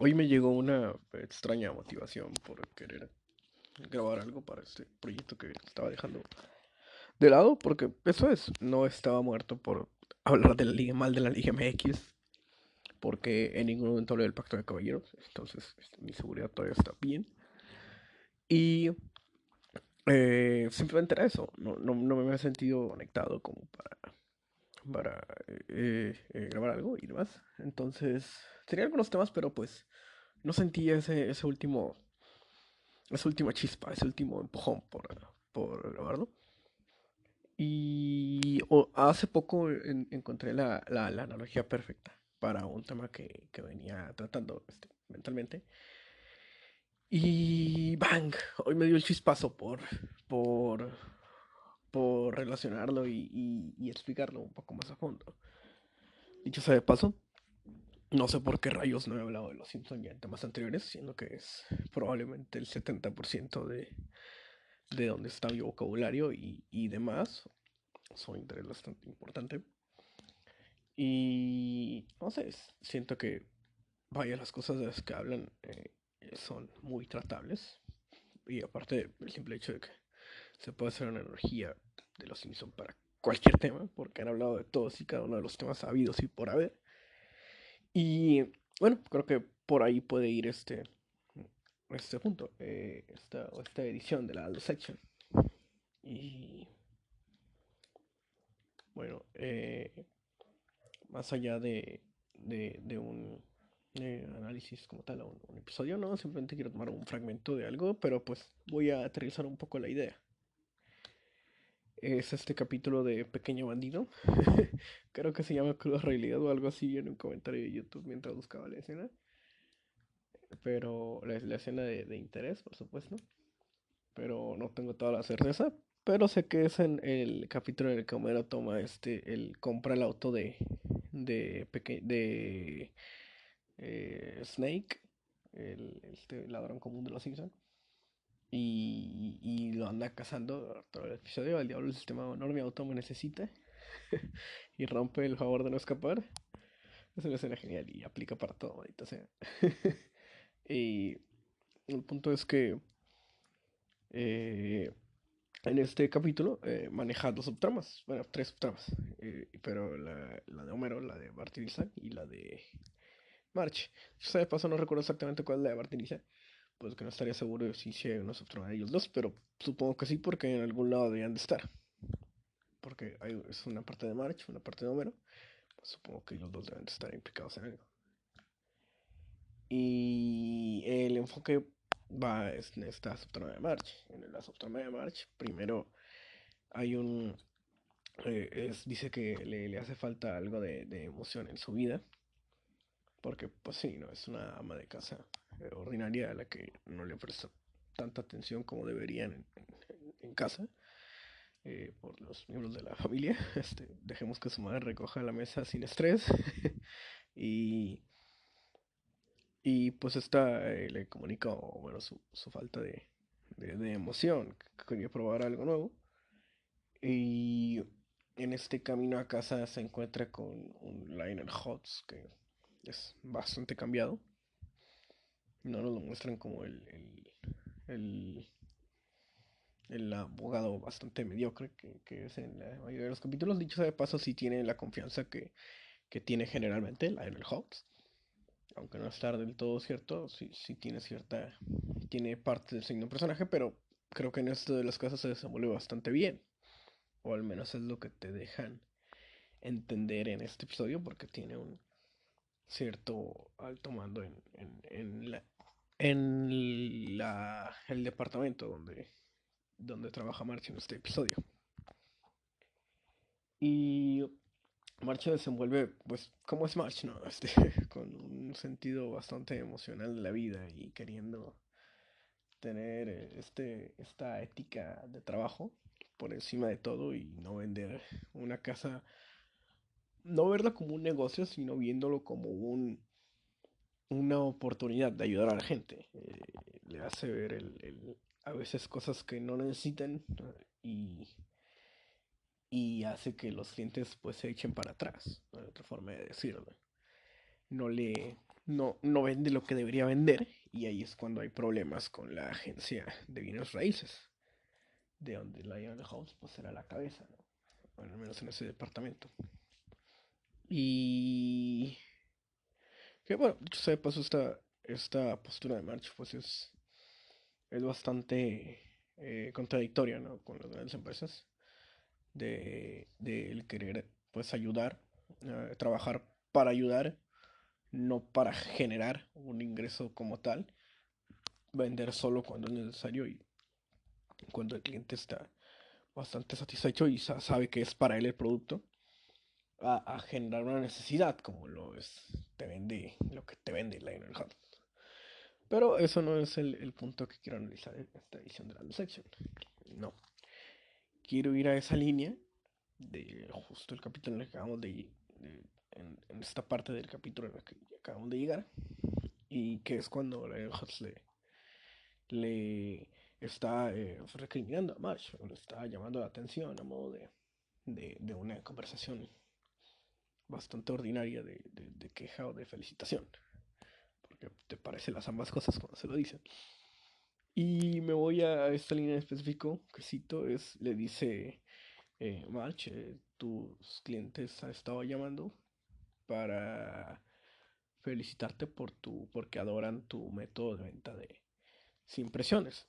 Hoy me llegó una extraña motivación por querer grabar algo para este proyecto que estaba dejando de lado, porque eso es, no estaba muerto por hablar de la Liga, mal de la Liga MX, porque en ningún momento hablé del Pacto de Caballeros, entonces este, mi seguridad todavía está bien. Y eh, simplemente era eso, no, no, no me había sentido conectado como para para eh, eh, grabar algo y demás. Entonces, tenía algunos temas, pero pues no sentía ese, ese último, esa última chispa, ese último empujón por, por grabarlo. Y hace poco encontré la, la, la, analogía perfecta para un tema que, que venía tratando este, mentalmente. Y bang, hoy me dio el chispazo por, por, por relacionarlo y, y, explicarlo un poco más a fondo. Dicho sea de paso, no sé por qué rayos no he hablado de los Simpsons ya en temas anteriores, siendo que es probablemente el 70% de, de donde está mi vocabulario y, y demás. Un interés bastante importante. Y no sé, siento que, vaya, las cosas de las que hablan eh, son muy tratables. Y aparte, el simple hecho de que se puede hacer una energía de los Simpsons para cualquier tema, porque han hablado de todos y cada uno de los temas habidos y por haber. Y bueno, creo que por ahí puede ir este, este punto, eh, esta, esta edición de la Aldo Section. Y bueno, eh, más allá de, de, de un análisis como tal, un, un, episodio, no, simplemente quiero tomar un fragmento de algo, pero pues voy a aterrizar un poco la idea es este capítulo de Pequeño Bandido. Creo que se llama Cruda Realidad o algo así en un comentario de YouTube mientras buscaba la escena. Pero la, la escena de, de, interés, por supuesto. Pero no tengo toda la certeza. Pero sé que es en el capítulo en el que Homero toma este, el compra el auto de, de, peque de eh, Snake, el este ladrón común de los Simpsons y, y, lo anda cazando todo el episodio. El diablo el sistema enorme auto me necesita y rompe el favor de no escapar. Es una escena genial y aplica para todo, maldita sea. y el punto es que eh, en este capítulo eh, maneja dos subtramas, bueno, tres subtramas, eh, pero la, la, de Homero, la de Bart y la de March. Yo de paso no recuerdo exactamente cuál es la de Bart pues que no estaría seguro si hay una subtrama de ellos dos, pero supongo que sí porque en algún lado deberían de estar. Porque hay, es una parte de March, una parte de Homero. Pues supongo que los dos deben de estar implicados en algo. Y el enfoque va en esta subtrama de March. En la subtrama de March, primero hay un... Eh, dice que le, le, hace falta algo de, de emoción en su vida. Porque, pues sí, no es una ama de casa ordinaria a la que no le presta tanta atención como deberían en, casa eh, por los miembros de la familia. Este, dejemos que su madre recoja la mesa sin estrés y, y pues esta eh, le comunica bueno, su, su falta de, de, emoción, que quería probar algo nuevo. Y en este camino a casa se encuentra con un Lionel Hotz que es bastante cambiado no nos lo muestran como el, el, el, el abogado bastante mediocre que, que, es en la mayoría de los capítulos. Dicho sea de paso, sí tiene la confianza que, que tiene generalmente Lionel Hawks. Aunque no está del todo cierto, sí, sí tiene cierta. Tiene parte del signo personaje, pero creo que en esto de las cosas se desenvuelve bastante bien. O al menos es lo que te dejan entender en este episodio, porque tiene un cierto alto mando en, en, en, la, en la, el departamento donde, donde trabaja March en este episodio. Y March desenvuelve, pues, como es March, ¿no? Este, con un sentido bastante emocional de la vida y queriendo tener este, esta ética de trabajo por encima de todo y no vender una casa, no verla como un negocio, sino viéndolo como un una oportunidad de ayudar a la gente. Eh, le hace ver el, el, a veces cosas que no necesitan y, y hace que los clientes pues se echen para atrás, ¿no? otra forma de decirlo. No le, no, no vende lo que debería vender y ahí es cuando hay problemas con la agencia de bienes raíces, de donde Lion House pues era la cabeza, al menos en ese departamento. Y que bueno, dicho sea paso, esta, esta postura de March pues es, es bastante eh, contradictoria ¿no? con las grandes empresas de, de el querer pues ayudar, eh, trabajar para ayudar no para generar un ingreso como tal, vender solo cuando es necesario y cuando el cliente está bastante satisfecho y sabe que es para él el producto, a, generar una necesidad como lo es, te vende lo que te vende Hub. Pero eso no es el, punto que quiero analizar en esta edición de la Section. No. Quiero ir a esa línea de justo el capítulo en el que acabamos de, de en, esta parte del capítulo en la que acabamos de llegar. Y que es cuando Lionel Hutz le, le está eh, recriminando a Marsh, le está llamando la atención a modo de, de, de una conversación bastante ordinaria de, de, queja o de felicitación. Porque te parecen las ambas cosas cuando se lo dicen. Y me voy a esta línea en específico que cito, es, le dice eh, March, eh, tus clientes han estado llamando para felicitarte por tu, porque adoran tu método de venta de sin presiones.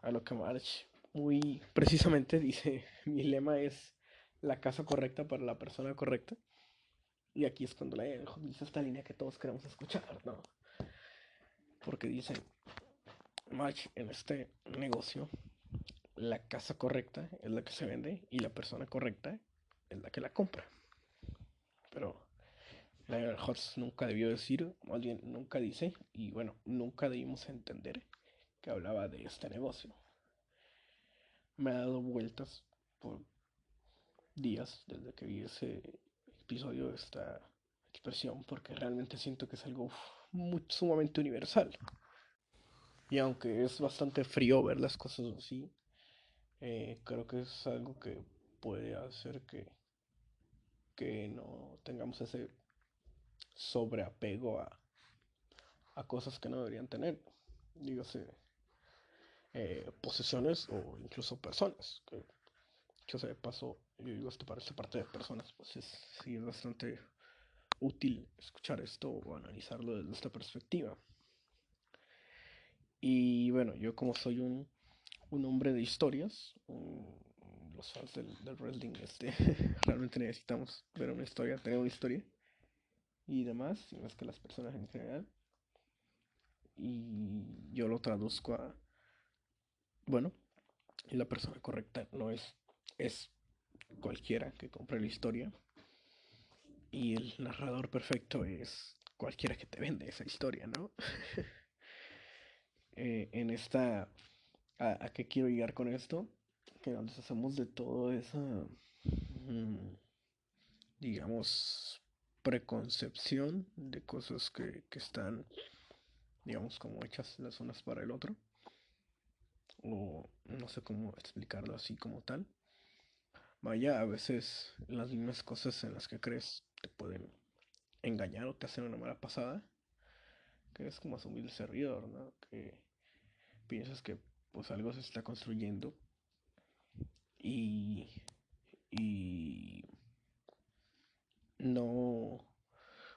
A lo que March muy precisamente dice, mi lema es la casa correcta para la persona correcta. Y aquí es cuando la dice esta línea que todos queremos escuchar, ¿no? Porque dice, March, en este negocio, la casa correcta es la que se vende y la persona correcta es la que la compra. Pero Lionel Hutz nunca debió decir, o alguien nunca dice, y bueno, nunca debimos entender que hablaba de este negocio. Me ha dado vueltas por días desde que vi ese episodio, esta expresión, porque realmente siento que es algo sumamente universal. Y aunque es bastante frío ver las cosas así, eh, creo que es algo que puede hacer que, que no tengamos ese sobreapego a, a cosas que no deberían tener. Dígase, eh, posesiones o incluso personas. Que, yo sé, paso, yo digo esto para esta parte de personas, pues es, sí es bastante útil escuchar esto o analizarlo desde esta perspectiva. Y bueno, yo como soy un, un hombre de historias, los fans del, del wrestling, este, realmente necesitamos ver una historia, tener una historia y demás, sino es que las personas en general. Y yo lo traduzco a, bueno, la persona correcta no es, es cualquiera que compre la historia. Y el narrador perfecto es cualquiera que te vende esa historia, ¿no? Eh, en esta, a, a, qué quiero llegar con esto? Que nos deshacemos de todo esa, mm, digamos, preconcepción de cosas que, están, digamos, como hechas las unas para el otro. O no sé cómo explicarlo así como tal. Vaya, a veces las mismas cosas en las que crees te pueden engañar o te hacen una mala pasada. Que es como asumir el servidor, ¿no? Que piensas que pues algo se está construyendo y, y no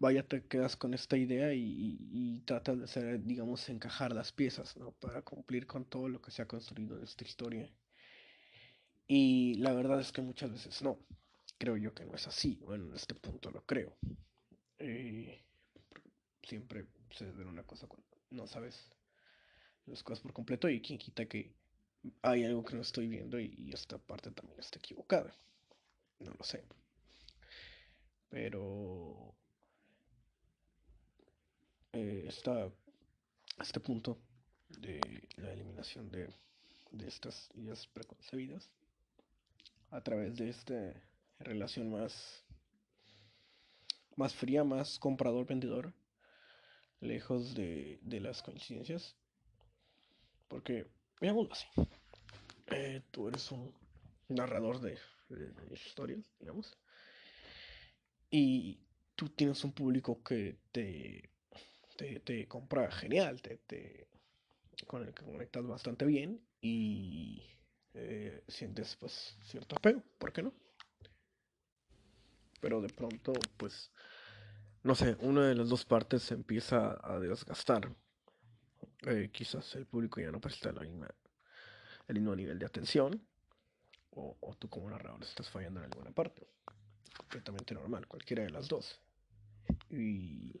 vaya te quedas con esta idea y, y, tratas de hacer, digamos, encajar las piezas, ¿no? Para cumplir con todo lo que se ha construido en esta historia. Y la verdad es que muchas veces no. Creo yo que no es así. Bueno, en este punto lo creo. Eh, siempre se ver una cosa cuando no sabes las cosas por completo y quien quita que hay algo que no estoy viendo y, esta parte también está equivocada. No lo sé. Pero eh, este punto de la eliminación de, de estas ideas preconcebidas a través de esta relación más más fría, más comprador-vendedor, lejos de, de, las coincidencias. Porque, veámoslo así, eh, tú eres un narrador de, de, historias, digamos, y tú tienes un público que te te, te compra genial, te, te, con el que conectas bastante bien y eh, sientes pues cierto apego, ¿por qué no? Pero de pronto pues no sé, una de las dos partes se empieza a desgastar. Eh, quizás el público ya no presta la misma, el mismo nivel de atención o, o tú como narrador estás fallando en alguna parte. Completamente normal, cualquiera de las dos. Y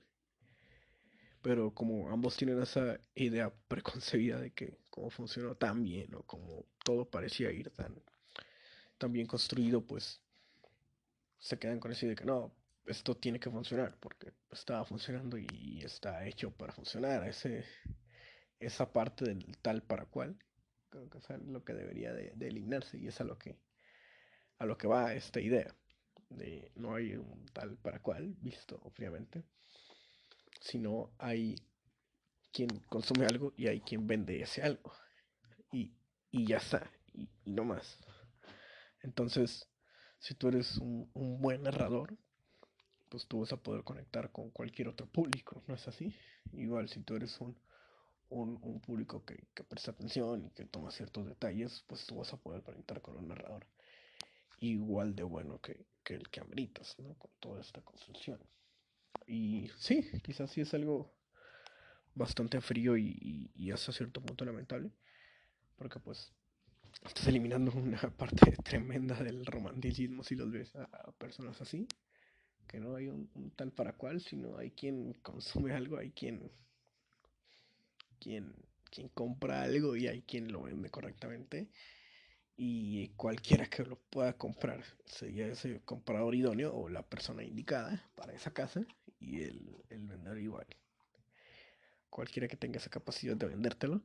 pero como ambos tienen esa idea preconcebida de que como funcionó tan bien o como todo parecía ir tan, tan bien construido, pues se quedan con esa idea de que no, esto tiene que funcionar porque estaba funcionando y está hecho para funcionar. Ese, esa parte del tal para cual, creo que es lo que debería de, de, eliminarse y es a lo que, a lo que va esta idea. De no hay un tal para cual, visto obviamente sino hay quien consume algo y hay quien vende ese algo. Y, y ya está, y, no más. Entonces, si tú eres un, un, buen narrador, pues tú vas a poder conectar con cualquier otro público, ¿no es así? Igual, si tú eres un, un, un público que, que, presta atención y que toma ciertos detalles, pues tú vas a poder conectar con un narrador igual de bueno que, que el que ameritas, ¿no? Con toda esta construcción. Y sí, quizás sí es algo bastante frío y, y, hasta cierto punto lamentable. Porque pues estás eliminando una parte tremenda del romanticismo si los ves a, personas así. Que no hay un, un, tal para cual, sino hay quien consume algo, hay quien, quien, quien compra algo y hay quien lo vende correctamente. Y cualquiera que lo pueda comprar sería ese comprador idóneo o la persona indicada para esa casa y el, el vendedor igual. Cualquiera que tenga esa capacidad de vendértelo,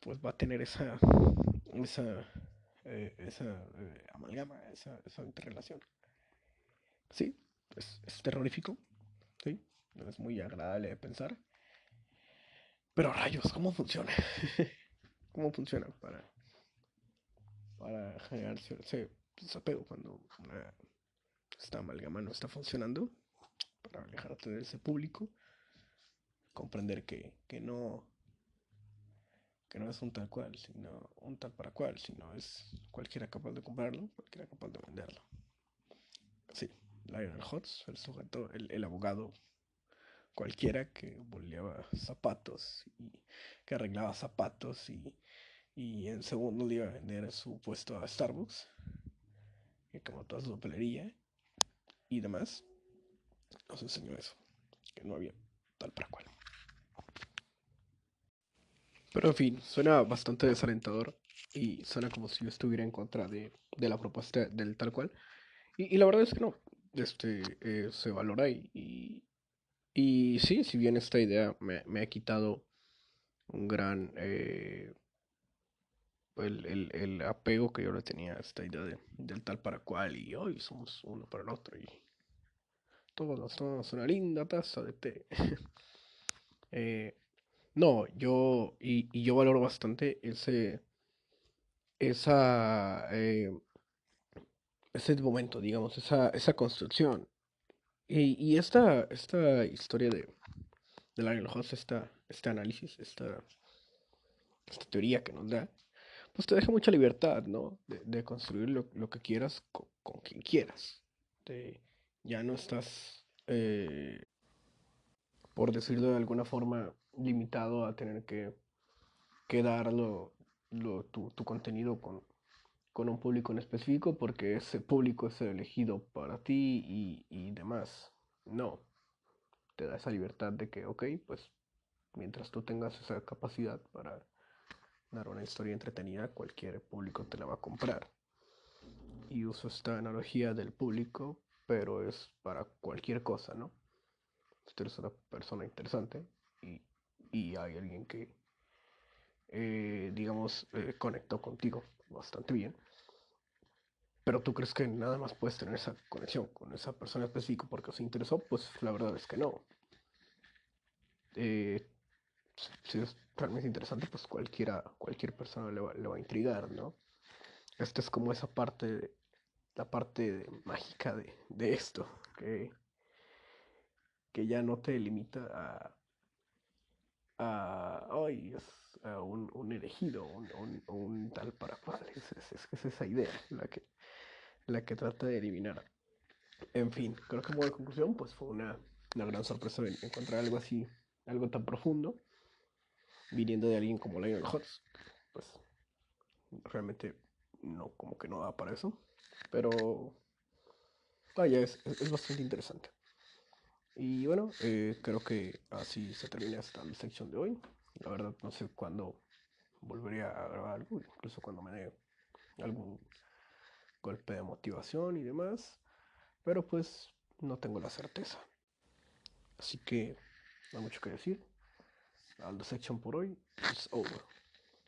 pues va a tener esa, esa, eh, esa eh, amalgama, esa, esa interrelación. Sí, es, es terrorífico, sí, es muy agradable de pensar. Pero rayos, ¿cómo funciona? ¿Cómo funciona para, para generar ese desapego cuando una, esta amalgama no está funcionando? Para alejarte de ese público, comprender que, que no que no es un tal cual, sino un tal para cual, sino es cualquiera capaz de comprarlo, cualquiera capaz de venderlo. Sí, Lionel Hutz, el sujeto, el, el abogado cualquiera que boleaba zapatos y que arreglaba zapatos y, y en segundo le iba a vender su puesto a Starbucks, y como toda su papelería y demás nos enseñó eso, que no había tal para cual. Pero en fin, suena bastante desalentador y suena como si yo estuviera en contra de, de la propuesta del tal cual. Y, y, la verdad es que no, este, eh, se valora y, y, sí, si bien esta idea me, me ha quitado un gran... Eh, el, el, el, apego que yo le tenía a esta idea de, del tal para cual y hoy somos uno para el otro y todos somos una linda taza de té. eh, no, yo, y, yo valoro bastante ese, esa, eh, ese momento, digamos, esa, esa construcción. Y, esta, esta historia de, de Lionel Hoss, esta, este análisis, esta, esta teoría que nos da, pues te deja mucha libertad, ¿no? De, de construir lo, lo, que quieras con, con quien quieras. De, ya no estás, eh, por decirlo de alguna forma, limitado a tener que, que tu, tu, contenido con, con un público en específico porque ese público es elegido para ti y, y demás. No, te da esa libertad de que, ok, pues mientras tú tengas esa capacidad para dar una historia entretenida, cualquier público te la va a comprar. Y uso esta analogía del público pero es para cualquier cosa, ¿no? Si tú eres una persona interesante y, y hay alguien que, eh, digamos, eh, conectó contigo bastante bien, pero tú crees que nada más puedes tener esa conexión con esa persona específica porque os interesó, pues la verdad es que no. Eh, si es realmente interesante, pues cualquiera, cualquier persona le va, le va a intrigar, ¿no? Esta es como esa parte la parte mágica de, de esto, que, que, ya no te limita a, a, es, a un, un elegido, un, un- tal para cual. Es, es- es- es esa idea la que, la que trata de eliminar. En fin, creo que como conclusión, pues fue una, una gran sorpresa en- encontrar algo así, algo tan profundo, viniendo de alguien como Lionel Hutz. Pues realmente no, como que no da para eso. Pero vaya, es, es- bastante interesante. Y bueno, eh, creo que así se termina esta sección de hoy. La verdad, no sé cuándo volveré a grabar algo, incluso cuando me dé algún golpe de motivación y demás. Pero pues no tengo la certeza. Así que no hay mucho que decir. La section por hoy es over.